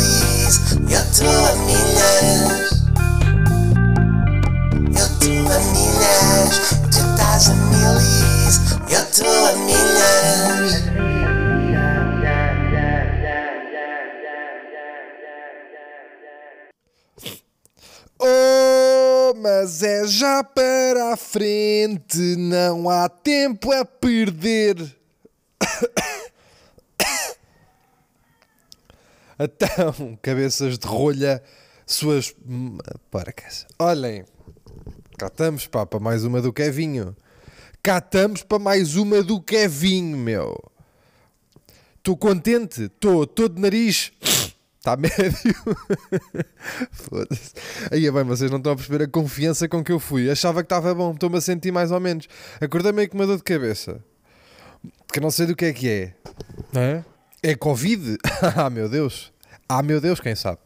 milis, eu tô a milhas. Eu tô a milhas, tu estás a milis, eu tô a milhas. Oh, mas é já para a frente, não há tempo a perder. Então, cabeças de rolha, suas porcas. Olhem, cá estamos, pá, para mais uma do Kevinho. Cá estamos para mais uma do Kevinho, meu. Estou contente, estou, estou de nariz. Está médio. Foda-se. Aí, bem, vocês não estão a perceber a confiança com que eu fui. Achava que estava bom, estou-me a sentir mais ou menos. Acordei meio com uma dor de cabeça. Que não sei do que é que é. É? É Covid? ah, meu Deus. Ah, meu Deus, quem sabe?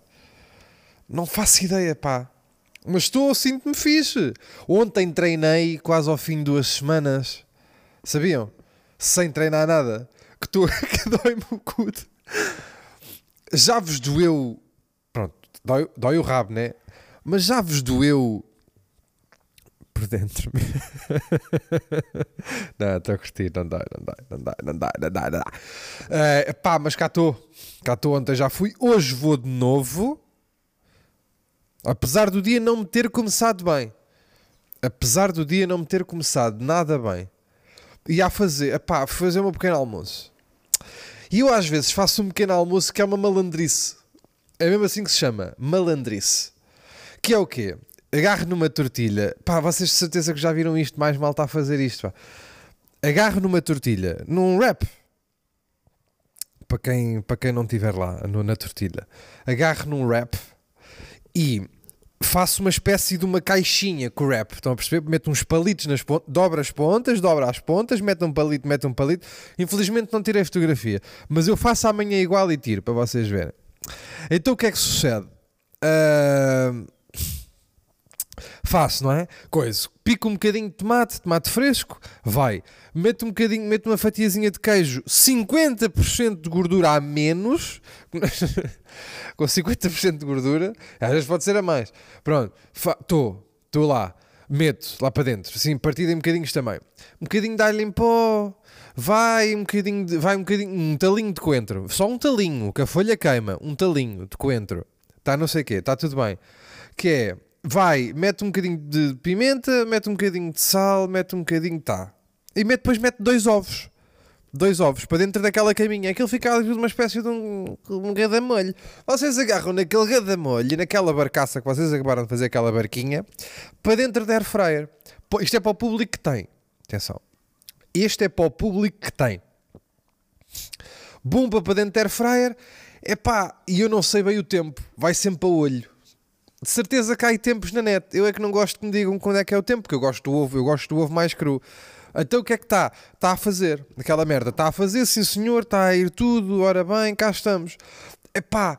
Não faço ideia, pá. Mas estou, sinto-me fixe. Ontem treinei quase ao fim de duas semanas. Sabiam? Sem treinar nada. Que, estou que dói-me o cu. Já vos doeu. Pronto, dói, dói o rabo, né? Mas já vos doeu por dentro. não, estou a curtir, não dá, não dá, não dá, não dá, não dá, não dá. Uh, pá, mas cá estou. Cá estou, ontem já fui. Hoje vou de novo. Apesar do dia não me ter começado bem. Apesar do dia não me ter começado nada bem. E a fazer, pá, fazer um pequeno almoço. E eu às vezes faço um pequeno almoço que é uma malandrice. É mesmo assim que se chama, malandrice. Que é o quê? Agarro numa tortilha. Pá, vocês de certeza que já viram isto, mais mal está a fazer isto. Pá. Agarro numa tortilha, num wrap. Para quem, para quem não estiver lá, no, na tortilha. Agarro num wrap e faço uma espécie de uma caixinha com o wrap. Estão a perceber? Meto uns palitos nas pontas, dobra as pontas, dobra as pontas, mete um palito, mete um palito. Infelizmente não tirei fotografia, mas eu faço amanhã igual e tiro para vocês verem. Então o que é que sucede? Uh Faço, não é? Coisa. Pico um bocadinho de tomate, tomate fresco, vai. Meto um bocadinho, meto uma fatiazinha de queijo, 50% de gordura a menos. Com 50% de gordura, às vezes pode ser a mais. Pronto, estou, estou lá. Meto lá para dentro, assim, partido em bocadinhos também. Um bocadinho de alho em pó, vai um bocadinho, de, vai um bocadinho, um talinho de coentro. Só um talinho, que a folha queima, um talinho de coentro. Está não sei o quê, está tudo bem. Que é vai, mete um bocadinho de pimenta, mete um bocadinho de sal, mete um bocadinho, tá. E mete, depois mete dois ovos. Dois ovos para dentro daquela caminha. Aquilo fica uma espécie de um, um gadamolho. Vocês agarram naquele gadamolho naquela barcaça que vocês acabaram de fazer aquela barquinha para dentro da air fryer. Isto é para o público que tem. Atenção. Este é para o público que tem. Bomba para dentro da air fryer. Epá, e eu não sei bem o tempo. Vai sempre a olho de certeza há tempos na net. Eu é que não gosto que me digam quando é que é o tempo, porque eu gosto do ovo, eu gosto do ovo mais cru. Então o que é que está? Está a fazer aquela merda. Está a fazer, sim senhor, está a ir tudo, ora bem, cá estamos. Epá,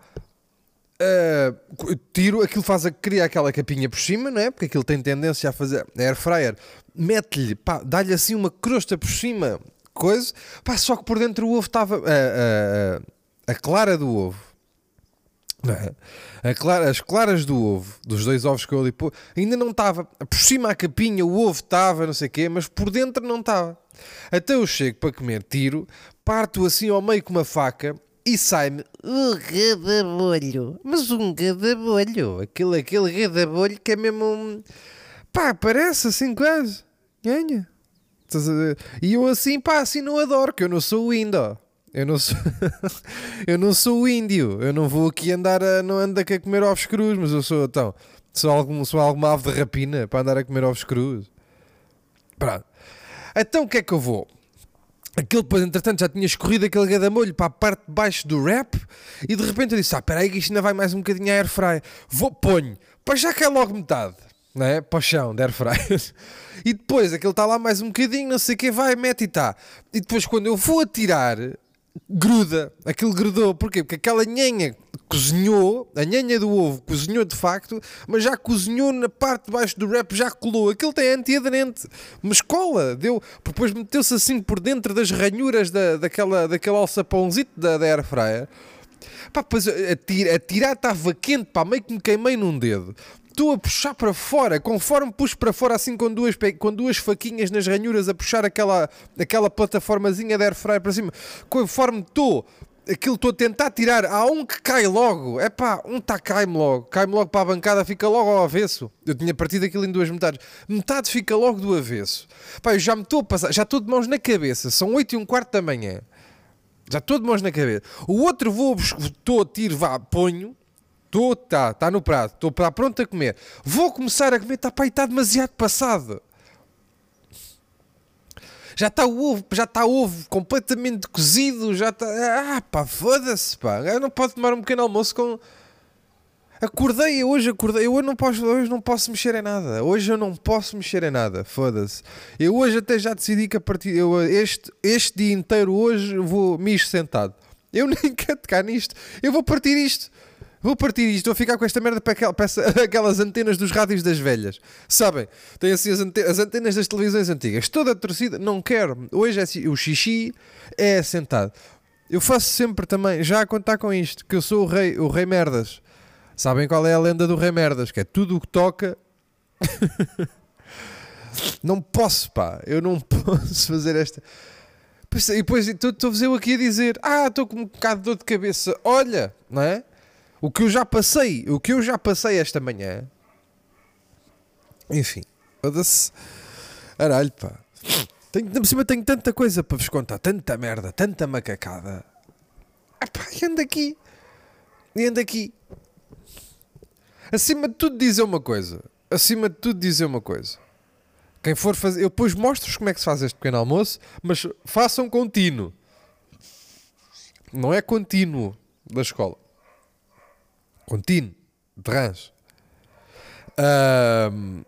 uh, tiro, aquilo faz a criar aquela capinha por cima, não é? Porque aquilo tem tendência a fazer air fryer. Mete-lhe, pá, dá-lhe assim uma crosta por cima, coisa. Pá, só que por dentro o ovo estava. Uh, uh, a clara do ovo? Clara, as claras do ovo, dos dois ovos que eu ali pô, ainda não estava. Por cima a capinha, o ovo estava, não sei o quê, mas por dentro não estava. Até eu chego para comer, tiro, parto assim ao meio com uma faca e sai-me um gadabolho. Mas um gadabolho. Aquele, aquele gadabolho que é mesmo um. Pá, parece assim quase. Ganha. E eu assim, pá, assim não adoro, que eu não sou o Indo. Eu não sou, eu não sou índio. Eu não vou aqui andar a, não ando aqui a comer ovos crus, mas eu sou então, sou algum, sou alguma ave de rapina para andar a comer ovos crus. Pronto. Então o que é que eu vou? Depois, entretanto, já tinha escorrido aquele gadamolho para a parte de baixo do rap e de repente eu disse: Ah, espera aí que isto ainda vai mais um bocadinho air fry. Vou, ponho, para já que é logo metade, não é? Para o chão de air fry. e depois aquele está lá mais um bocadinho, não sei o que, vai, mete e está. E depois quando eu vou atirar, gruda, aquilo grudou, porquê? Porque aquela nhanha cozinhou, a nhanha do ovo cozinhou de facto, mas já cozinhou na parte de baixo do wrap, já colou, aquilo tem antiaderente, mas cola, deu, depois meteu-se assim por dentro das ranhuras da, daquela, daquele alçapãozito da, da air fryer, Pá, pois a, tira, a tirar estava quente, pá, meio que me queimei num dedo. Estou a puxar para fora, conforme puxo para fora, assim com duas, com duas faquinhas nas ranhuras, a puxar aquela, aquela plataformazinha de air fryer para cima. Conforme estou, aquilo estou a tentar tirar. Há um que cai logo. É pá, um tá cai-me logo. Cai-me logo para a bancada, fica logo ao avesso. Eu tinha partido aquilo em duas metades. Metade fica logo do avesso. Pá, eu já me estou a passar, já estou de mãos na cabeça. São 8 e um quarto da manhã. Já estou de mãos na cabeça. O outro vou, estou a tiro, vá, ponho. Estou, está, está no prato. Estou para pronto a comer. Vou começar a comer, está, pá, está demasiado passado. Já está o ovo, já está ovo completamente cozido, já está... Ah, pá, foda-se, pá. Eu não posso tomar um pequeno almoço com... Acordei, hoje acordei, eu hoje não posso, hoje não posso mexer em nada. Hoje eu não posso mexer em nada, foda-se. Eu hoje até já decidi que a partir eu, este, este dia inteiro hoje vou me sentado. Eu nem quero tocar nisto. Eu vou partir isto. Vou partir isto, vou ficar com esta merda para, aquel- para essa- aquelas antenas dos rádios das velhas. Sabem? Tem assim as, ante- as antenas das televisões antigas. Toda torcida, não quero. Hoje é assim, o xixi é sentado. Eu faço sempre também, já a contar com isto, que eu sou o rei, o rei merdas. Sabem qual é a lenda do rei merdas? Que é tudo o que toca. não posso, pá. Eu não posso fazer esta. E depois estou-vos eu aqui a dizer: Ah, estou com um bocado de dor de cabeça. Olha, não é? O que eu já passei, o que eu já passei esta manhã. Enfim, foda-se. Aralho, pá. Tenho, cima tenho tanta coisa para vos contar, tanta merda, tanta macacada. Ah, pá, e ando aqui. E ando aqui. Acima de tudo, dizer uma coisa. Acima de tudo, dizer uma coisa. Quem for fazer. Eu depois mostro-vos como é que se faz este pequeno almoço, mas façam contínuo. Não é contínuo da escola. Contínuo. De rãs. Ahm,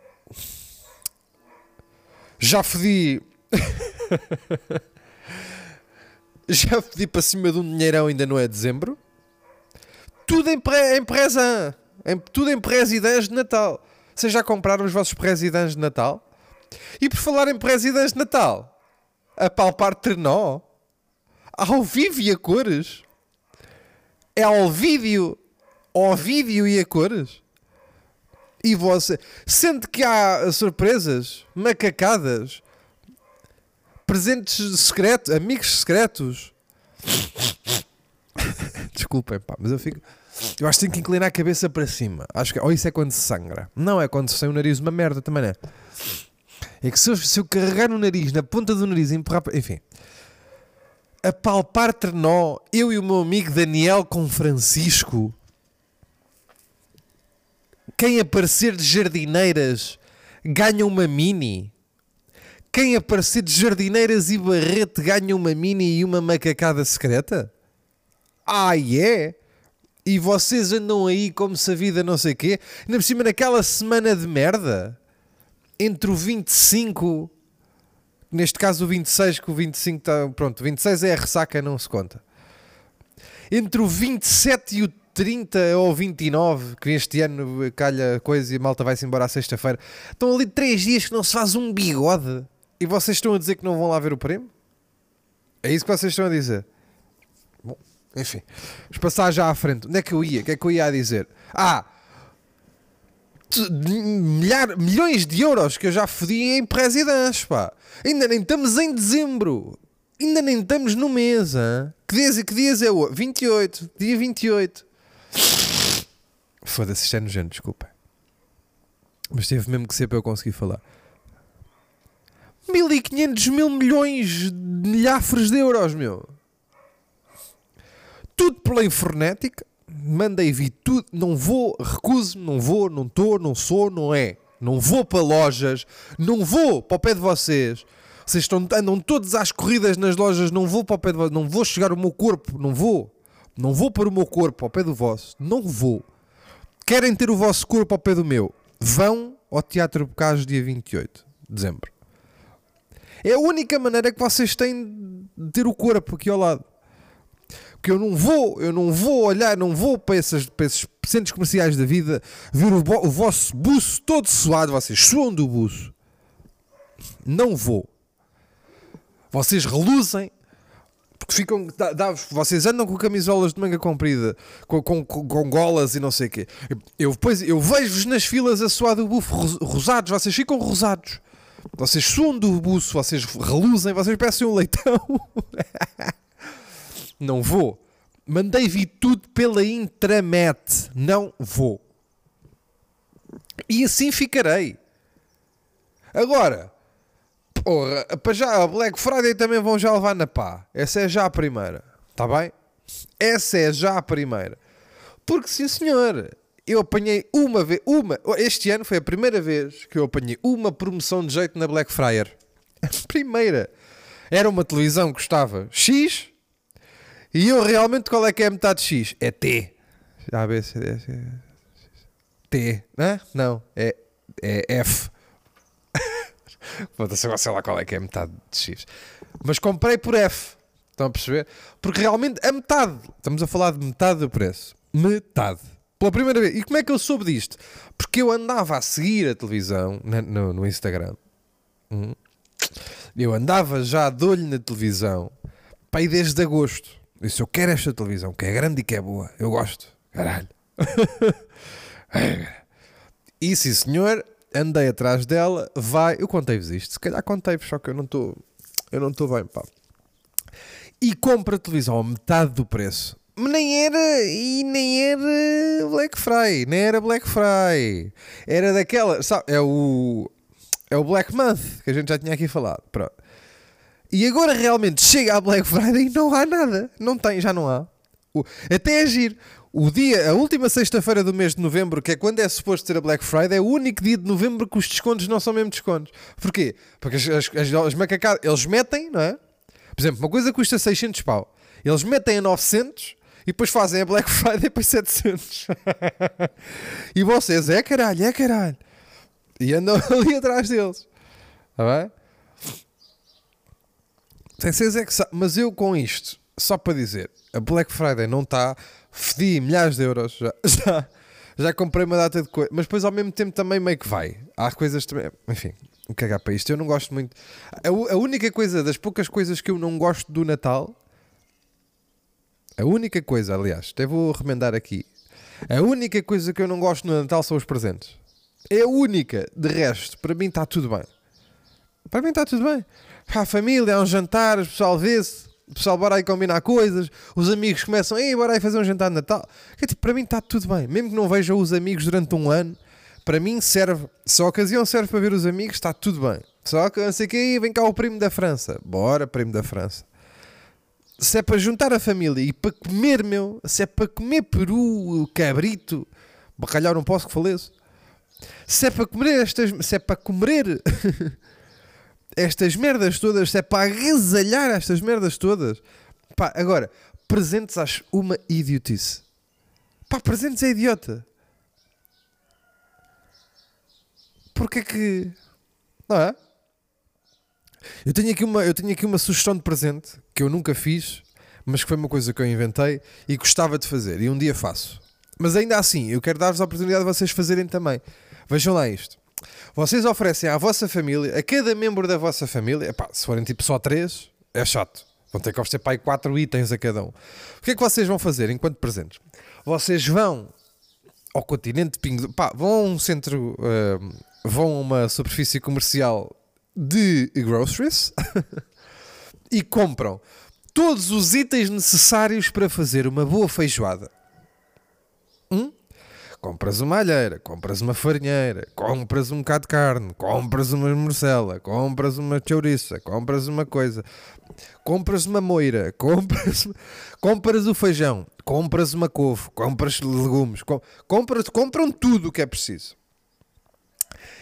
já fodi. já fodi para cima de um dinheirão, ainda não é dezembro. Tudo em, pré, em presã. Em, tudo em presidãs de Natal. Vocês já compraram os vossos presidãs de Natal? E por falar em presidãs de Natal, a palpar trenó, ao vivo e a cores, é ao vídeo, ao vídeo e a cores. E você, sente que há surpresas, macacadas, presentes secretos, amigos secretos. Desculpem, pá, mas eu fico. Eu acho que tenho que inclinar a cabeça para cima. Acho que, ou isso é quando se sangra. Não, é quando se sai o nariz uma merda também, não é? É que se eu, se eu carregar o nariz na ponta do nariz empurrar. Enfim. A palpar trenó, eu e o meu amigo Daniel com Francisco. Quem aparecer de jardineiras ganha uma mini. Quem aparecer de jardineiras e barrete ganha uma mini e uma macacada secreta? Ah, é? E vocês andam aí como se a vida não sei quê? Ainda por cima naquela semana de merda? Entre o 25, neste caso o 26, que o 25 está. Pronto, o 26 é a ressaca, não se conta. Entre o 27 e o 30 ou 29, que este ano calha coisa e a malta vai-se embora à sexta-feira, estão ali três dias que não se faz um bigode e vocês estão a dizer que não vão lá ver o prémio? É isso que vocês estão a dizer? Bom, enfim, vamos passar já à frente. Onde é que eu ia? O que é que eu ia a dizer? Ah, milhar, milhões de euros que eu já fodi em presidentes, pá. Ainda nem estamos em dezembro. Ainda nem estamos no mês, hã? Que dias, que dias é o 28, dia 28. Foda-se, isto é nojento, desculpa. Mas teve mesmo que ser para eu conseguir falar. 1500 mil milhões de milhafres de euros, meu. Tudo pela informática. Mandei vir tudo. Não vou, recuso-me, não vou, não estou, não sou, não é. Não vou para lojas, não vou para o pé de vocês. Vocês estão, andam todos às corridas nas lojas, não vou para o pé de vocês, não vou chegar o meu corpo, não vou. Não vou para o meu corpo ao pé do vosso, não vou. Querem ter o vosso corpo ao pé do meu? Vão ao Teatro Bocage dia 28 de dezembro. É a única maneira que vocês têm de ter o corpo aqui ao lado. Porque eu não vou, eu não vou olhar, não vou para, essas, para esses centros comerciais da vida ver o, o vosso buço todo suado, vocês suam do buço. Não vou. Vocês reluzem, Porque ficam. Dá, dá- vocês andam com camisolas de manga comprida, com, com, com- golas e não sei o quê. Eu, eu vejo-vos nas filas a suar do bufo ros- rosados, vocês ficam rosados. Vocês suam do buço, vocês reluzem, vocês parecem um leitão. não vou. Mandei vir tudo pela intranet. Não vou. E assim ficarei. Agora, porra, para já, a Black Friday também vão já levar na pá. Essa é já a primeira. Está bem? Essa é já a primeira. Porque, sim senhor, eu apanhei uma vez, uma, este ano foi a primeira vez que eu apanhei uma promoção de jeito na Black Friday. A primeira. Era uma televisão que custava X e eu realmente qual é que é a metade de X? É T. A, B, C, D, C, T, né? Não, é, é F. Agora sei lá qual é que é a metade de X. Mas comprei por F. Estão a perceber? Porque realmente a metade. Estamos a falar de metade do preço. Metade. Pela primeira vez. E como é que eu soube disto? Porque eu andava a seguir a televisão no, no Instagram. Hum. Eu andava já de olho na televisão. Pai, desde agosto. Disse, eu quero esta televisão, que é grande e que é boa. Eu gosto. Caralho. E sim, senhor, andei atrás dela, vai. Eu contei-vos isto, se calhar contei-vos, só que eu não estou. Eu não estou bem, pá. E compra a televisão a metade do preço. Mas Nem era, e nem era Black Friday, nem era Black Friday. Era daquela, sabe, é o, é o Black Month, que a gente já tinha aqui falado, pronto. E agora realmente chega a Black Friday e não há nada. Não tem, já não há. O- até agir. O dia, a última sexta-feira do mês de novembro, que é quando é suposto ter a Black Friday, é o único dia de novembro que os descontos não são mesmo descontos. Porquê? Porque as, as, as, as macacadas, eles metem, não é? Por exemplo, uma coisa custa 600 pau. Eles metem a 900 e depois fazem a Black Friday para 700. e vocês, é caralho, é caralho. E andam ali atrás deles. Está bem? Vocês é que Mas eu com isto, só para dizer, a Black Friday não está, fedi milhares de euros, já, já, já comprei uma data de coisas, mas depois ao mesmo tempo também meio que vai. Há coisas também, enfim, cagar para isto. Eu não gosto muito. A, a única coisa, das poucas coisas que eu não gosto do Natal, a única coisa, aliás, até vou remendar aqui, a única coisa que eu não gosto no Natal são os presentes. É a única, de resto, para mim está tudo bem. Para mim está tudo bem. Há família, há um jantar, o pessoal vê-se, o pessoal bora aí combinar coisas, os amigos começam, ei, bora aí fazer um jantar de Natal. Que, tipo, para mim está tudo bem. Mesmo que não veja os amigos durante um ano, para mim serve, se a ocasião serve para ver os amigos, está tudo bem. Só que não sei que vem cá o primo da França. Bora, primo da França. Se é para juntar a família e para comer, meu, se é para comer peru, cabrito, bacalhau não posso que faleço. Se é para comer estas, se é para comer estas merdas todas, se é para agasalhar estas merdas todas. Pá, agora, presentes acho uma idiotice. Pá, presentes é idiota. Porquê que. Não é? Eu tenho, aqui uma, eu tenho aqui uma sugestão de presente que eu nunca fiz, mas que foi uma coisa que eu inventei e gostava de fazer. E um dia faço. Mas ainda assim, eu quero dar-vos a oportunidade de vocês fazerem também. Vejam lá isto. Vocês oferecem à vossa família, a cada membro da vossa família, epá, se forem tipo só três, é chato. Vão ter que oferecer para aí quatro itens a cada um. O que é que vocês vão fazer enquanto presentes? Vocês vão ao continente de Pingo, pá, vão a um centro, ah, vão a uma superfície comercial de groceries e compram todos os itens necessários para fazer uma boa feijoada. Hum? Compras uma alheira, compras uma farinheira, compras um bocado de carne, compras uma morcela, compras uma chouriça, compras uma coisa, compras uma moira, compras, compras o feijão, compras uma couve, compras legumes, com- compras, compram tudo o que é preciso.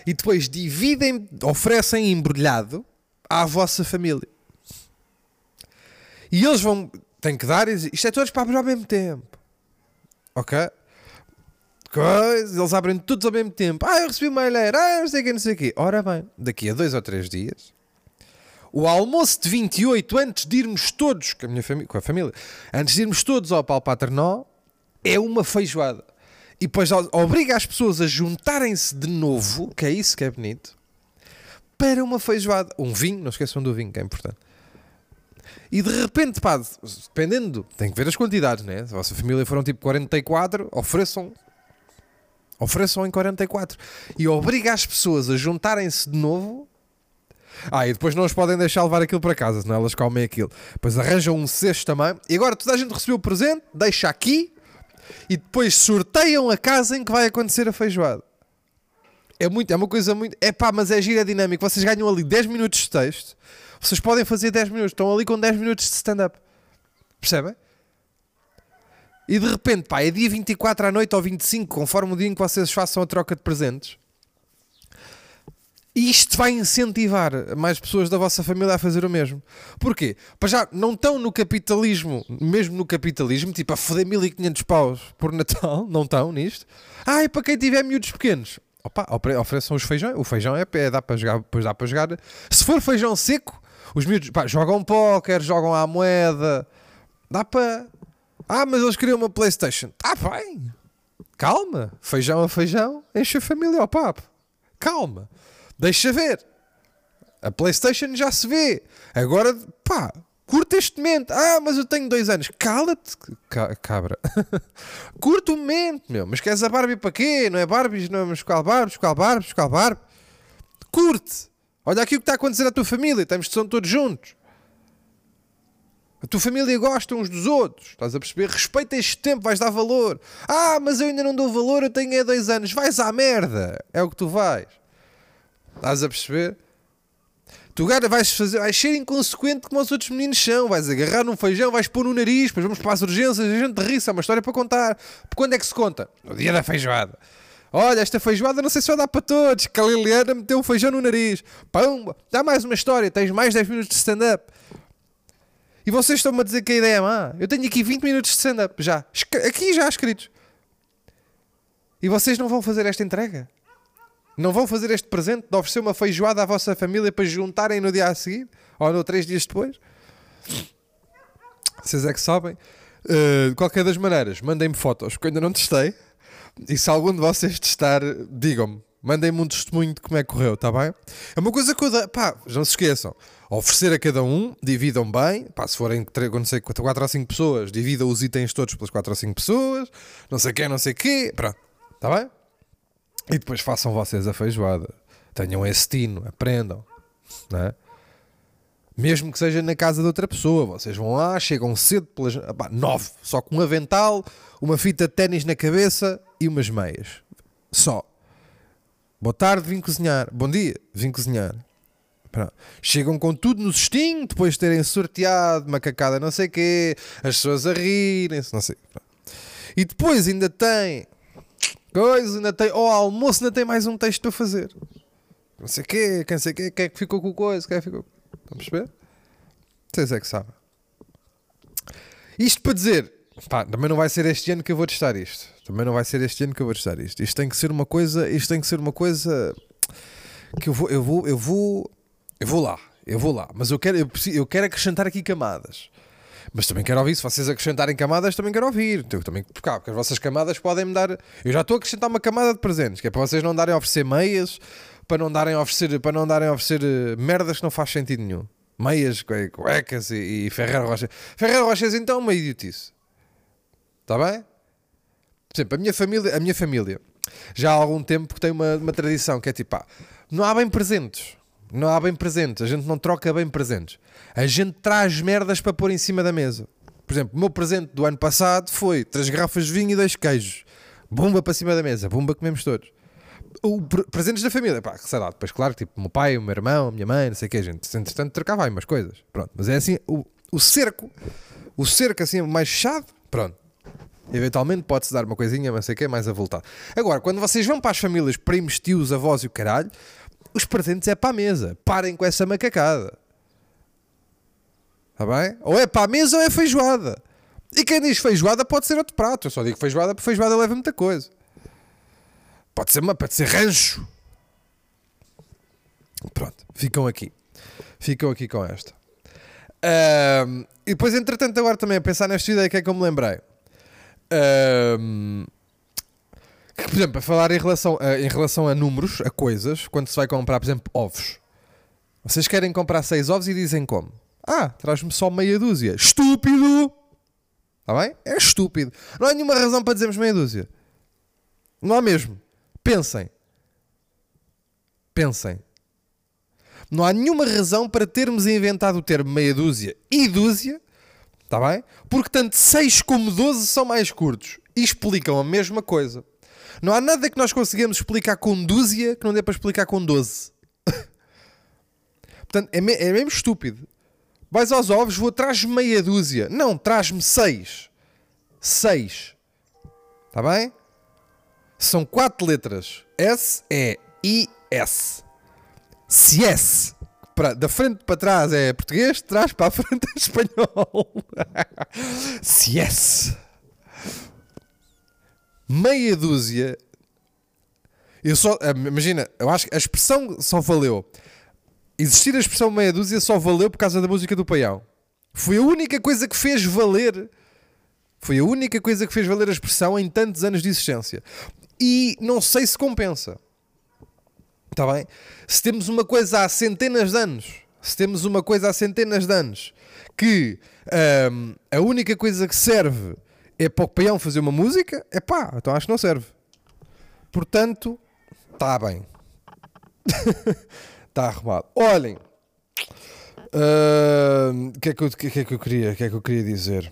E depois dividem, oferecem embrulhado à vossa família. E eles vão, têm que dar, isto é todos para abrir ao mesmo tempo. Ok? Coisa, eles abrem todos ao mesmo tempo. Ah, eu recebi uma alheira, ah, não sei o que, não sei o quê. Ora bem, daqui a dois ou três dias, o almoço de 28, antes de irmos todos, com a, minha família, com a família, antes de irmos todos ao Pau Paternó, é uma feijoada. E depois obriga as pessoas a juntarem-se de novo, que é isso que é bonito, para uma feijoada. Um vinho, não esqueçam do vinho, que é importante. E de repente, pá, dependendo, tem que ver as quantidades, né? Se a vossa família foram tipo 44, ofereçam. Ofereçam em 44. E obriga as pessoas a juntarem-se de novo. Ah, e depois não os podem deixar levar aquilo para casa, senão elas comem aquilo. Depois arranjam um cesto também. E agora toda a gente recebeu o presente, deixa aqui e depois sorteiam a casa em que vai acontecer a feijoada. É, muito, é uma coisa muito. É pá, mas é gira dinâmico. Vocês ganham ali 10 minutos de texto. Vocês podem fazer 10 minutos. Estão ali com 10 minutos de stand-up. Percebem? E de repente, pá, é dia 24 à noite ou 25, conforme o dia em que vocês façam a troca de presentes. E isto vai incentivar mais pessoas da vossa família a fazer o mesmo. Porquê? Para já, não estão no capitalismo, mesmo no capitalismo, tipo a foder 1500 paus por Natal, não estão nisto. Ah, e para quem tiver miúdos pequenos, opa, ofereçam os feijão. O feijão é, é dá para jogar, depois dá para jogar. Se for feijão seco, os miúdos pá, jogam póquer, jogam à moeda. Dá para. Ah, mas eles queriam uma Playstation. Ah, bem. Calma. Feijão a feijão, enche a família ao papo. Calma. Deixa ver. A Playstation já se vê. Agora, pá, curta este momento. Ah, mas eu tenho dois anos. Cala-te, ca cabra. curta o momento, meu. Mas queres a Barbie para quê? Não é Barbie, não é escolar Barbie, escolar Barbie, escolar Barbie. Curte. Olha aqui o que está a acontecer à tua família. Estamos todos juntos. A tua família gosta uns dos outros. Estás a perceber? Respeita este tempo, vais dar valor. Ah, mas eu ainda não dou valor, eu tenho é dois anos. Vais à merda. É o que tu vais. Estás a perceber? Tu agora vais, fazer, vais ser inconsequente como os outros meninos são. Vais agarrar num feijão, vais pôr no nariz, depois vamos para as urgências, a gente ri, é uma história para contar. Quando é que se conta? No dia da feijoada. Olha, esta feijoada não sei se vai dar para todos. Que a Liliana meteu um feijão no nariz. Pumba, dá mais uma história, tens mais 10 minutos de stand-up. E vocês estão-me a dizer que a ideia é má. Eu tenho aqui 20 minutos de stand-up já. Aqui já escritos. E vocês não vão fazer esta entrega? Não vão fazer este presente de oferecer uma feijoada à vossa família para juntarem no dia a seguir? Ou no três dias depois? Vocês é que sabem. Uh, de qualquer das maneiras, mandem-me fotos, que eu ainda não testei. E se algum de vocês testar, digam-me. Mandem-me um testemunho de como é que correu, está bem? É uma coisa que eu... Pá, não se esqueçam. Oferecer a cada um, dividam bem. Pá, se forem, não sei, 4 ou 5 pessoas, dividam os itens todos pelas 4 ou 5 pessoas. Não sei quem, não sei quê. Pronto, está bem? E depois façam vocês a feijoada. Tenham esse tino, aprendam. Não é? Mesmo que seja na casa de outra pessoa, vocês vão lá, chegam cedo pelas pá, nove, só com um avental, uma fita de ténis na cabeça e umas meias. Só. Boa tarde, vim cozinhar. Bom dia, vim cozinhar. Pronto. Chegam com tudo no cestinho, depois de terem sorteado, macacada não sei quê, as pessoas a rirem-se, não sei. E depois ainda tem coisa, ainda tem, ao almoço ainda tem mais um texto para fazer. Não sei quê, quem sei quê, quem é que ficou com o coisa, quem é ficou. Vamos ver? Vocês é que sabem. Isto para dizer, pá, também não vai ser este ano que eu vou testar isto. Também não vai ser este ano que eu vou testar isto. Isto tem que ser uma coisa, isto tem que ser uma coisa que eu vou, eu vou, eu vou, eu vou lá, eu vou lá. Mas eu quero, eu, preciso, eu quero acrescentar aqui camadas. Mas também quero ouvir, se vocês acrescentarem camadas, também quero ouvir. Eu também, porque, porque as vossas camadas podem me dar. Eu já estou a acrescentar uma camada de presentes, que é para vocês não darem a oferecer meias, para não darem a oferecer, para não darem a oferecer eh, merdas que não faz sentido nenhum. Meias, cuecas e, e Ferreiro Rocher. Ferreiro Rochers, então, uma idiotice. Está bem? Por exemplo, a minha família, a minha família já há algum tempo que tem uma, uma tradição que é tipo, não há bem presentes. Não há bem presentes, a gente não troca bem presentes. A gente traz merdas para pôr em cima da mesa. Por exemplo, o meu presente do ano passado foi três garrafas de vinho e dois queijos. Bomba para cima da mesa, bomba comemos todos. O pre presentes da família, pá, sei lá, depois, claro, tipo, meu pai, o meu irmão, a minha mãe, não sei o que, a gente, entretanto, trocava aí umas coisas. Pronto, mas é assim, o, o cerco, o cerco assim mais fechado, pronto. Eventualmente pode-se dar uma coisinha, mas sei o que, mais avultado. Agora, quando vocês vão para as famílias, primos, tios, avós e o caralho, os presentes é para a mesa. Parem com essa macacada. Está bem? Ou é para a mesa ou é feijoada. E quem diz feijoada pode ser outro prato. Eu só digo feijoada porque feijoada leva muita coisa. Pode ser, uma, pode ser rancho. Pronto, ficam aqui. Ficam aqui com esta. Um, e depois, entretanto, agora também a pensar nesta ideia que é que eu me lembrei. Um, por exemplo, a falar em relação a, em relação a números, a coisas, quando se vai comprar, por exemplo, ovos. Vocês querem comprar seis ovos e dizem como? Ah, traz-me só meia dúzia. Estúpido! Está bem? É estúpido. Não há nenhuma razão para dizermos meia dúzia. Não há mesmo. Pensem. Pensem. Não há nenhuma razão para termos inventado o termo meia dúzia e dúzia, está bem? Porque tanto 6 como 12 são mais curtos e explicam a mesma coisa. Não há nada que nós conseguimos explicar com dúzia que não dê para explicar com 12. Portanto, é, me é mesmo estúpido. Vais aos ovos, vou de meia dúzia. Não, traz-me 6. 6. Está bem? São quatro letras. S, E, I, S. Se S para, da frente para trás é português, de trás para a frente é espanhol. Se S. Meia dúzia. Eu só, eh, imagina, eu acho que a expressão só valeu. Existir a expressão meia dúzia só valeu por causa da música do Paião. Foi a única coisa que fez valer. Foi a única coisa que fez valer a expressão em tantos anos de existência. E não sei se compensa. Está bem? Se temos uma coisa há centenas de anos, se temos uma coisa há centenas de anos, que hum, a única coisa que serve é para o peão fazer uma música, é pá, então acho que não serve. Portanto, está bem. Está arrumado. Olhem, o que, é que, que, é que eu queria, que é que eu queria dizer?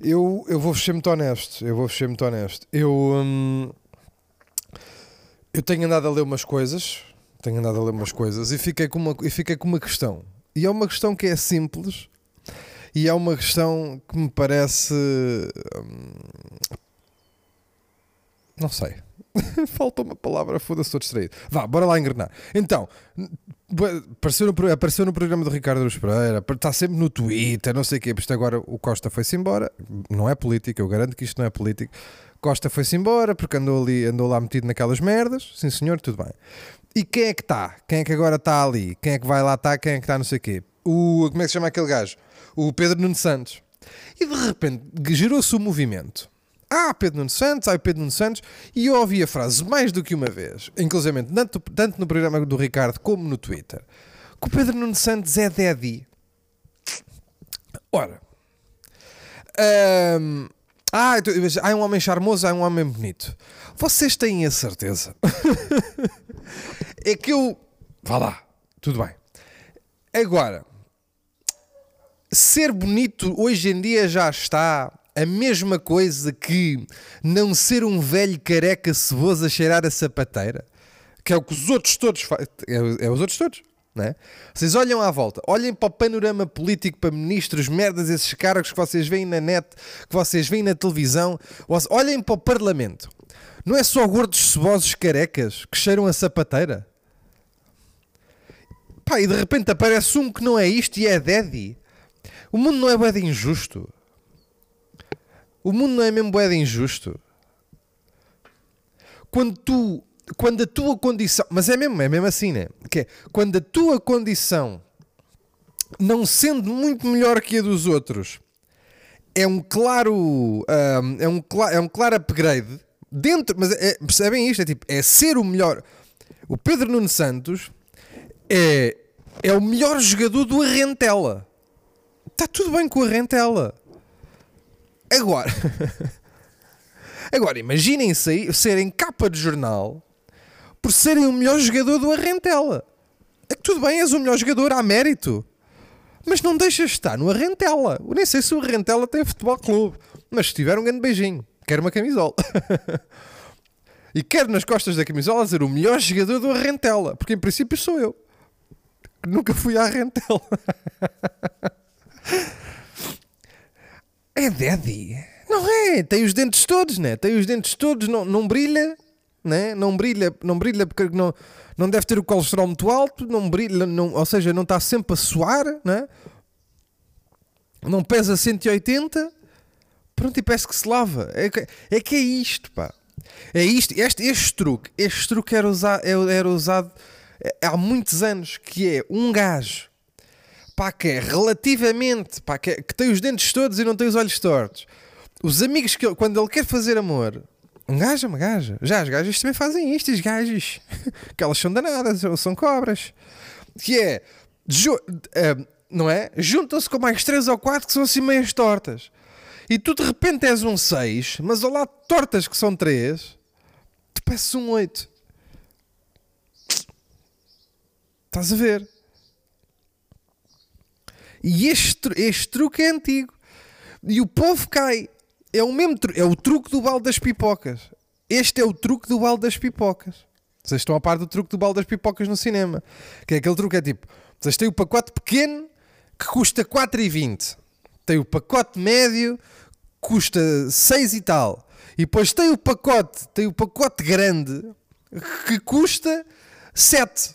Eu, eu vou ser muito honesto. Eu vou ser muito honesto. Eu, hum, eu tenho andado a ler umas coisas. Tenho andado a ler umas coisas e fiquei, com uma, e fiquei com uma questão. E é uma questão que é simples e é uma questão que me parece. Hum, não sei. Faltou uma palavra, foda-se, estou distraído. Vá, bora lá engrenar. Então, apareceu no, apareceu no programa do Ricardo Luz Pereira, está sempre no Twitter, não sei o quê. Isto agora o Costa foi-se embora. Não é político, eu garanto que isto não é político. Costa foi-se embora porque andou, ali, andou lá metido naquelas merdas. Sim, senhor, tudo bem. E quem é que está? Quem é que agora está ali? Quem é que vai lá estar? Quem é que está não sei o quê? O, como é que se chama aquele gajo? O Pedro Nuno Santos. E de repente gerou-se o um movimento ah, Pedro Nuno Santos, ah, Pedro Nuno Santos, e eu ouvi a frase mais do que uma vez, inclusive tanto, tanto no programa do Ricardo como no Twitter, que o Pedro Nuno Santos é daddy. Ora, um, ah, há um homem charmoso, há um homem bonito. Vocês têm a certeza? é que eu. Vá lá, tudo bem. Agora, ser bonito hoje em dia já está a mesma coisa que não ser um velho careca ceboso a cheirar a sapateira, que é o que os outros todos fazem. É, é, os outros todos. Não é? Vocês olham à volta, olhem para o panorama político, para ministros, merdas, esses cargos que vocês veem na net, que vocês veem na televisão, olhem para o Parlamento. Não é só gordos cebosos carecas que cheiram a sapateira? Pá, e de repente aparece um que não é isto e é daddy. O mundo não é bem injusto. O mundo não é mesmo boeda injusto. Quando tu, quando a tua condição, mas é mesmo, é mesmo assim, né? Que é, quando a tua condição, não sendo muito melhor que a dos outros, é um claro, um, é, um, é um claro upgrade dentro, mas é, percebem isto? É tipo, é ser o melhor. O Pedro Nuno Santos é, é o melhor jogador do Arrentela. Está tudo bem com o Arrentela. Agora, agora imaginem-se serem capa de jornal por serem o melhor jogador do Arrentela. É que tudo bem, és o melhor jogador, há mérito. Mas não deixas de estar no Arrentela. Eu nem sei se o Arrentela tem futebol clube. Mas se tiver um grande beijinho, quer uma camisola. e quero nas costas da camisola dizer o melhor jogador do Arrentela. Porque em princípio sou eu. Nunca fui à Arrentela. É daddy. Não é, tem os dentes todos, né? Tem os dentes todos, não, não brilha, né? Não brilha, não brilha porque não, não deve ter o colesterol muito alto, não brilha, não, ou seja, não está sempre a suar, né? Não pesa 180. Pronto, e parece que se lava. É que é, que é isto, pá. É isto, este, este truque, este truque era, usado, era usado é, há muitos anos, que é um gajo pá, que é relativamente, pá, que, é, que tem os dentes todos e não tem os olhos tortos. Os amigos que quando ele quer fazer amor, um gajo é uma gaja. Já as gajas também fazem isto, as gajas. que elas são danadas, são cobras. Que é. Uh, não é? Juntam-se com mais três ou quatro que são assim meias tortas. E tu de repente és um 6, mas ao lado de tortas que são 3, tu peças um 8. Estás a ver? E este, este truque é antigo. E o povo cai. É o mesmo é o truque do balde das pipocas. Este é o truque do balde das pipocas. Vocês estão a par do truque do balde das pipocas no cinema. Que é aquele truque é tipo, vocês têm o pacote pequeno que custa 4,20. Tem o pacote médio que custa 6 e tal. E depois tem o pacote, tem o pacote grande que custa 7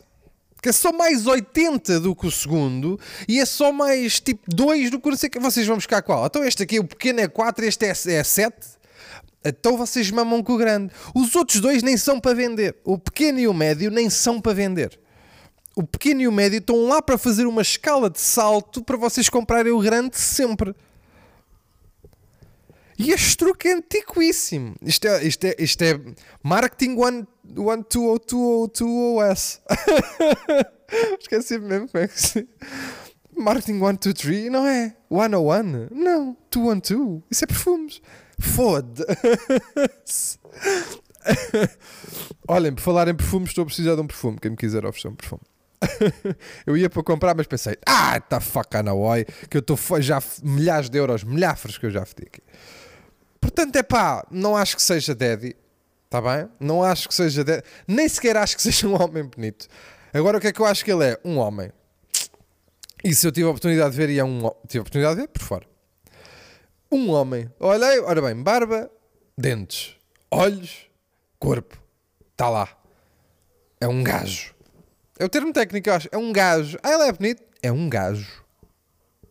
que é só mais 80 do que o segundo e é só mais tipo 2 do que não sei que. Vocês vão buscar qual? Então este aqui, o pequeno é 4, este é, é 7. Então vocês mamam com o grande. Os outros dois nem são para vender. O pequeno e o médio nem são para vender. O pequeno e o médio estão lá para fazer uma escala de salto para vocês comprarem o grande sempre. E este truque é antiquíssimo. Isto é, isto é, isto é marketing 1202020S. Esqueci mesmo como é que se. Marketing 123, não é? 101? Não, 212. Isso é perfumes. Foda-se. Olhem, por falar em perfumes, estou a precisar de um perfume. Quem me quiser oferecer um perfume. eu ia para comprar, mas pensei, ah, tá fuck na oi, que eu estou já milhares de euros, milhares que eu já fedi aqui. Portanto, é pá, não acho que seja daddy, está bem? Não acho que seja daddy, nem sequer acho que seja um homem bonito. Agora, o que é que eu acho que ele é? Um homem. E se eu tive a oportunidade de ver, e é um. Tive a oportunidade de ver por fora. Um homem. Olhei, ora bem, barba, dentes, olhos, corpo. Está lá. É um gajo. É o termo técnico, eu acho. É um gajo. Ah, ele é bonito? É um gajo.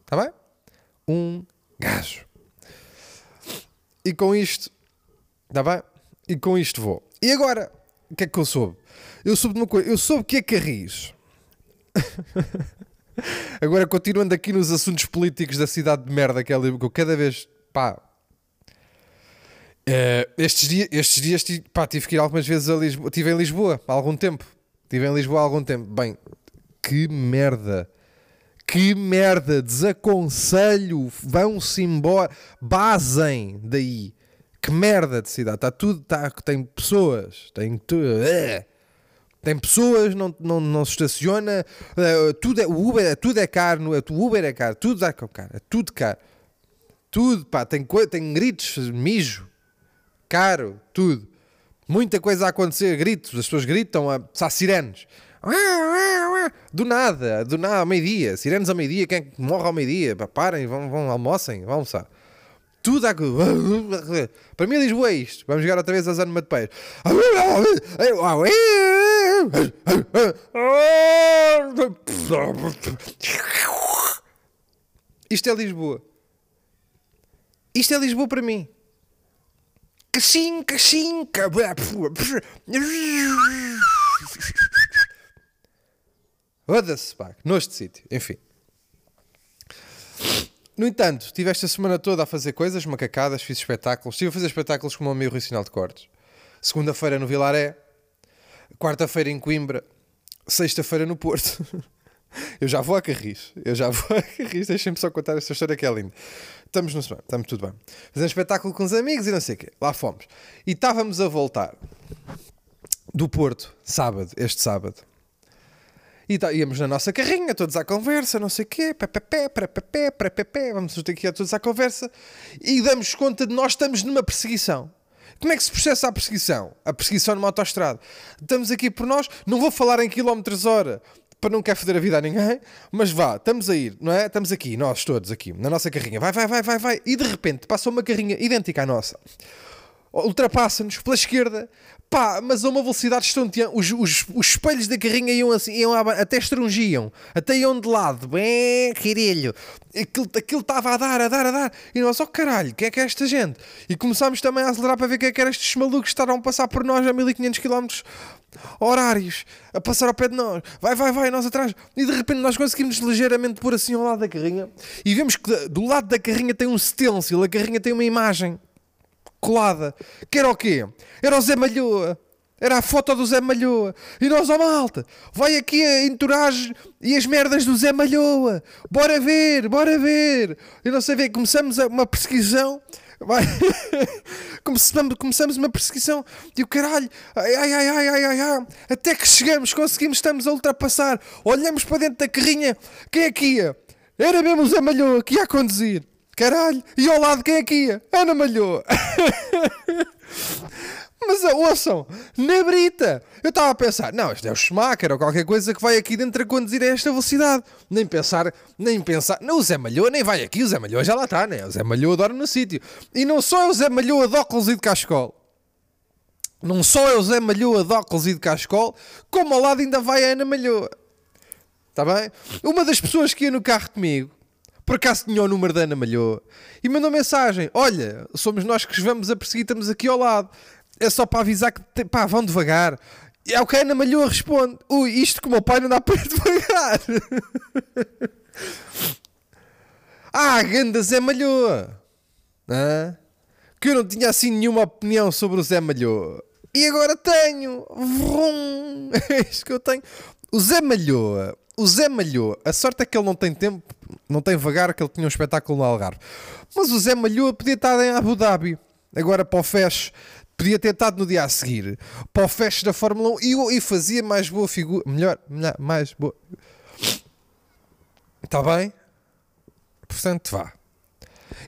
Está bem? Um gajo. E com isto, está bem? E com isto vou. E agora, o que é que eu soube? Eu soube de uma coisa. Eu soube que é Carris. agora, continuando aqui nos assuntos políticos da cidade de merda que é Lisboa, que eu cada vez, pá... eh, estes, dias, estes dias pá, tive que ir algumas vezes a Lisboa. Estive em Lisboa há algum tempo. Estive em Lisboa há algum tempo. Bem, que merda. Que merda, desaconselho, vão-se embora, basem daí. Que merda de cidade, está tudo, tá, tem pessoas, tem tu, eh. tem pessoas, não, não, não se estaciona, eh, tudo é, o Uber, é- tudo é caro, o Uber é caro, tudo é caro, é tudo caro, tudo, pá, tem, tem gritos, mijo, caro, tudo. Muita coisa a acontecer, gritos, as pessoas gritam, há sirenes. Do nada, do nada, ao meio-dia. Sirenes ao meio-dia, quem é morre ao meio-dia? Parem, vão, vão, almocem, vão almoçar. Tudo há... Para mim, Lisboa é isto. Vamos jogar outra vez a Zona de Peixe. Isto é Lisboa. Isto é Lisboa para mim. Cachim, cachim, Foda-se, pá, de sítio. Enfim. No entanto, estive esta semana toda a fazer coisas, macacadas, fiz espetáculos. Estive a fazer espetáculos com o meu amigo Rui Sinal de Cortes. Segunda-feira no Vilaré. Quarta-feira em Coimbra. Sexta-feira no Porto. Eu já vou a Carris. Eu já vou a Carris. Deixem-me só contar esta história que é linda. Estamos no semana, estamos tudo bem. Fazendo espetáculo com os amigos e não sei o quê. Lá fomos. E estávamos a voltar do Porto, sábado, este sábado. E tá, íamos na nossa carrinha, todos à conversa, não sei o quê, pé, pé, vamos ter que ir todos à conversa. E damos conta de nós estamos numa perseguição. Como é que se processa a perseguição? A perseguição numa autoestrada. Estamos aqui por nós, não vou falar em quilómetros hora, para não quer foder a vida a ninguém, mas vá, estamos a ir, não é? Estamos aqui, nós todos aqui, na nossa carrinha. Vai, vai, vai, vai, vai. E de repente passa uma carrinha idêntica à nossa. Ultrapassa-nos pela esquerda, pá, mas a uma velocidade estonteante. Os, os, os espelhos da carrinha iam assim, iam ba- até estrungiam, até iam de lado, bem, querilho. Aquilo estava a dar, a dar, a dar. E nós, oh caralho, que é que é esta gente? E começámos também a acelerar para ver que é que eram estes malucos que estavam a passar por nós a 1500 km horários, a passar ao pé de nós. Vai, vai, vai, nós atrás. E de repente nós conseguimos ligeiramente pôr assim ao lado da carrinha e vemos que do lado da carrinha tem um stencil, a carrinha tem uma imagem colada. Que era o quê? Era o Zé Malhoa. Era a foto do Zé Malhoa. E nós, ó malta, vai aqui a entourage e as merdas do Zé Malhoa. Bora ver, bora ver. E não sei ver, começamos uma perseguição. Começamos, começamos uma perseguição e o caralho, ai, ai, ai, ai, ai, ai. até que chegamos, conseguimos, estamos a ultrapassar. Olhamos para dentro da carrinha, quem é que ia? Era mesmo o Zé Malhoa que ia a conduzir. Caralho, e ao lado quem é que ia? Ana Malhoa. Mas ah, ouçam, na brita, eu estava a pensar, não, isto é o Schumacher ou qualquer coisa que vai aqui dentro a conduzir a esta velocidade. Nem pensar, nem pensar, não, o Zé Malhoa nem vai aqui, o Zé Malhoa já lá está, né? O Zé Malhoa dorme no sítio. E não só é o Zé Malhoa de óculos e de cascol. Não só é o Zé Malhoa de óculos e de cascol, como ao lado ainda vai a Ana Malhoa. Está bem? Uma das pessoas que ia no carro comigo, por acaso tinha o número da Ana Malhoa, e mandou mensagem: Olha, somos nós que os vamos a perseguir, estamos aqui ao lado. É só para avisar que te- pá, vão devagar. E é o que a Ana Malhoa responde: Ui, isto com o meu pai não dá para devagar. ah, ganda Zé Malhoa. Hã? Que eu não tinha assim nenhuma opinião sobre o Zé Malhoa. E agora tenho. Vrum. É isto que eu tenho. O Zé Malhoa. O Zé Malhoa. A sorte é que ele não tem tempo, não tem vagar, que ele tinha um espetáculo no Algarve. Mas o Zé Malhoa podia estar em Abu Dhabi. Agora para o FES. Podia ter estado no dia a seguir. Para o FES da Fórmula 1. E, e fazia mais boa figura. Melhor, melhor mais boa. Está bem? Portanto, vá.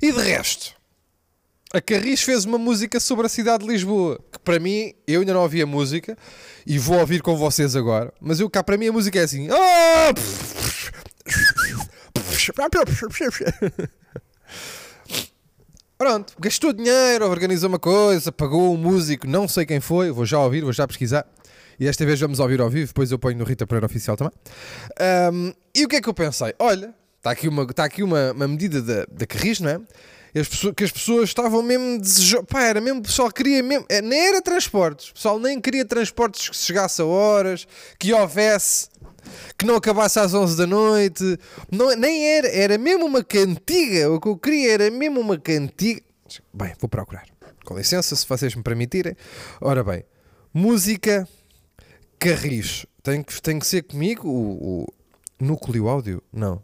E de resto. A Carris fez uma música sobre a cidade de Lisboa, que para mim, eu ainda não ouvi a música e vou ouvir com vocês agora, mas eu cá para mim a música é assim. "Ah!" Pronto, gastou dinheiro, organizou uma coisa, pagou um músico, não sei quem foi, vou já ouvir, vou já pesquisar. E desta vez vamos ouvir ao vivo, depois eu ponho no Rita Pereira Oficial também. Ahm, e o que é que eu pensei? Olha, está aqui uma, está aqui uma, uma medida da, da Carris, não é? As pessoas, que as pessoas estavam mesmo desejosas. Pá, era mesmo, o pessoal queria mesmo. é, Nem era transportes, o pessoal nem queria transportes que chegasse a horas, que houvesse, que não acabasse às 11 da noite. Não, nem era, era mesmo uma cantiga. O que eu queria era mesmo uma cantiga. Bem, vou procurar. Com licença, se vocês me permitirem. Ora bem, música Carris. Tem que, tem que ser comigo o, o núcleo áudio? Não.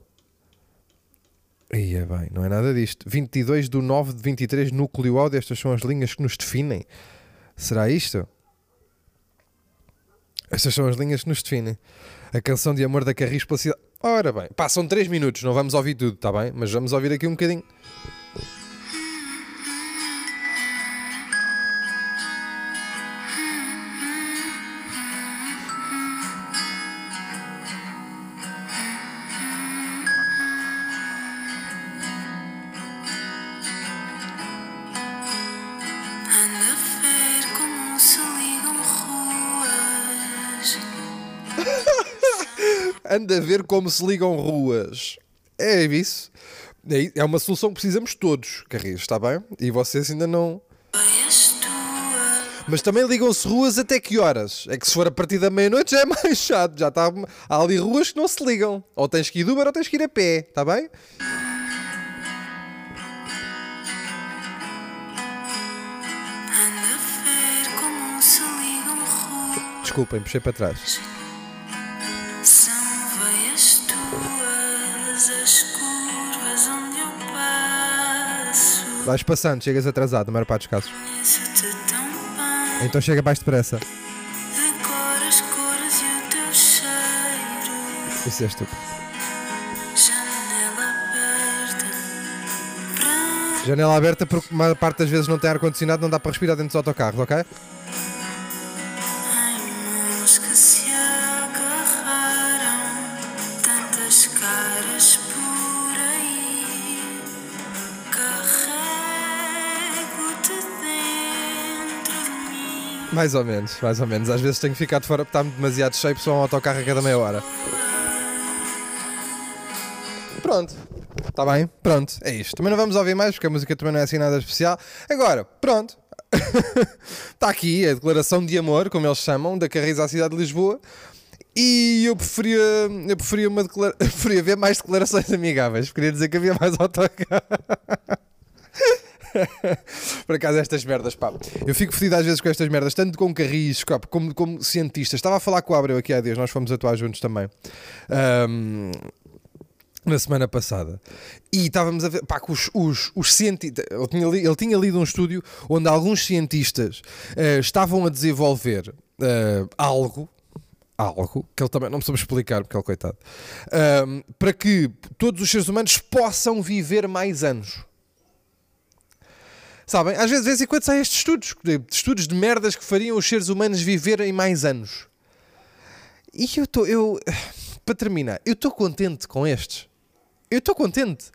Ia bem, não é nada disto. 22 do 9 de 23, núcleo áudio. Estas são as linhas que nos definem. Será isto? Estas são as linhas que nos definem. A canção de amor da Carris pela cidade. Ora bem, passam 3 minutos, não vamos ouvir tudo, está bem? Mas vamos ouvir aqui um bocadinho. Anda a ver como se ligam ruas. É isso. É- É uma solução que precisamos todos, Carris, está bem? E vocês ainda não. Mas também ligam-se ruas até que horas? É que se for a partir da meia-noite já é mais chato. Já está. Há ali ruas que não se ligam. Ou tens que ir de Uber ou tens que ir a pé, está bem? Desculpem, puxei para trás. Vais passando, chegas atrasado, na maior parte dos casos. Então chega mais depressa. Isso é estúpido. Janela aberta. Branca. Janela aberta porque a maior parte das vezes não tem ar-condicionado, não dá para respirar dentro dos autocarros, ok? Mais ou menos, mais ou menos. Às vezes tenho que ficar de fora porque está demasiado cheio, só um autocarro a cada meia hora. Pronto. Está bem? Pronto. É isto. Também não vamos ouvir mais porque a música também não é assim nada especial. Agora, pronto. Está aqui a declaração de amor, como eles chamam, da Carris à cidade de Lisboa. E eu preferia, eu preferia, uma declara... preferia ver mais declarações amigáveis. Queria dizer que havia mais autocarro. Por acaso, estas merdas, pá. Eu fico fedido às vezes com estas merdas, tanto com carris como, como cientistas. Estava a falar com o Abreu aqui há dias, nós fomos atuar juntos também. Ahm, na semana passada. E estávamos a ver, pá, que os, os, os cientistas. Ele tinha, li- ele tinha lido um estúdio onde alguns cientistas eh, estavam a desenvolver eh, algo. Algo que ele também não soube explicar, porque ele, coitado, para que todos os seres humanos possam viver mais anos. Sabem? Às vezes, de vez em quando saem estes estudos, estudos de merdas que fariam os seres humanos viverem mais anos. E eu estou, eu, para terminar, eu estou contente com estes. Eu estou contente.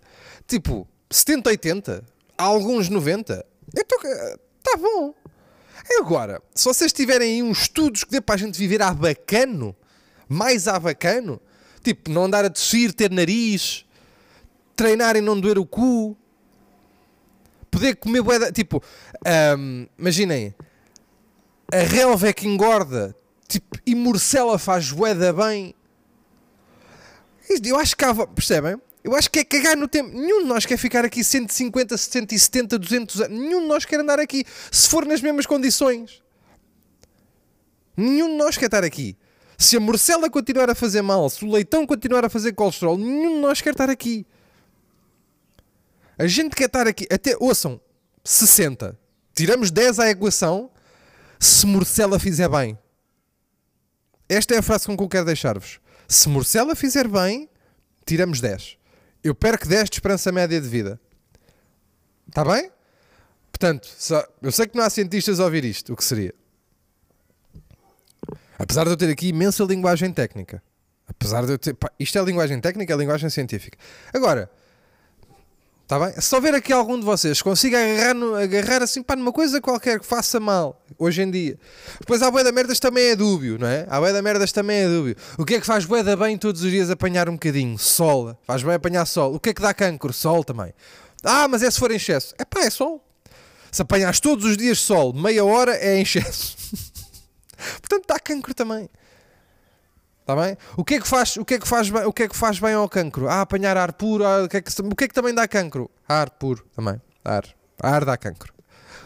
Tipo, 70, 80, alguns 90. Eu estou. Está bom. Agora, se vocês tiverem aí uns estudos que dê para a gente viver a bacano, mais a bacano, tipo, não andar a tossir, ter nariz, treinar e não doer o cu, poder comer bué Tipo, ahm, imaginem, a relva é que engorda, tipo, e morcela faz bué bem. Eu acho que há, percebem? Eu acho que é cagar no tempo. Nenhum de nós quer ficar aqui 150, 170, 200 anos. Nenhum de nós quer andar aqui se for nas mesmas condições. Nenhum de nós quer estar aqui. Se a morcela continuar a fazer mal, se o leitão continuar a fazer colesterol, nenhum de nós quer estar aqui. A gente quer estar aqui, até, ouçam, 60. Tiramos 10 à equação se morcela fizer bem. Esta é a frase com que eu quero deixar-vos. Se morcela fizer bem, tiramos 10. Eu perco 10 de esperança média de vida. Está bem? Portanto, eu sei que não há cientistas a ouvir isto, o que seria? Apesar de eu ter aqui imensa linguagem técnica. Apesar de eu ter. pá, isto é linguagem técnica, é linguagem científica. Agora, Está bem? Se houver aqui algum de vocês consiga agarrar, no- agarrar assim pá, numa coisa qualquer que faça mal hoje em dia. Depois a bué da merdas também é dúbio, não é? A bué da merdas também é dúbio. O que é que faz bué da bem todos os dias apanhar um bocadinho? Sol. Faz bem apanhar sol. O que é que dá cancro? Sol também. Ah, mas é se for em excesso. É pá, é sol. Se apanhares todos os dias sol, meia hora é em excesso. Portanto, dá cancro também. Está bem? O que é que faz, o que é que faz, bem, o que é que faz bem ao cancro? Ah, apanhar ar puro. ah, o, que é que, o que é que também dá cancro? Ar puro também. Ar. Ar dá cancro.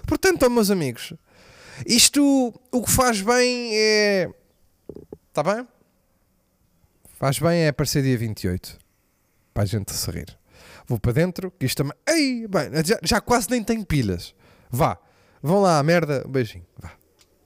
Portanto, meus amigos, isto o que faz bem é. Está bem? Faz bem é aparecer dia 28. Para a gente se rir. Vou para dentro, que isto também. Ei, bem, já, já quase nem tenho pilhas. Vá. Vão lá, merda. Um beijinho. Vá.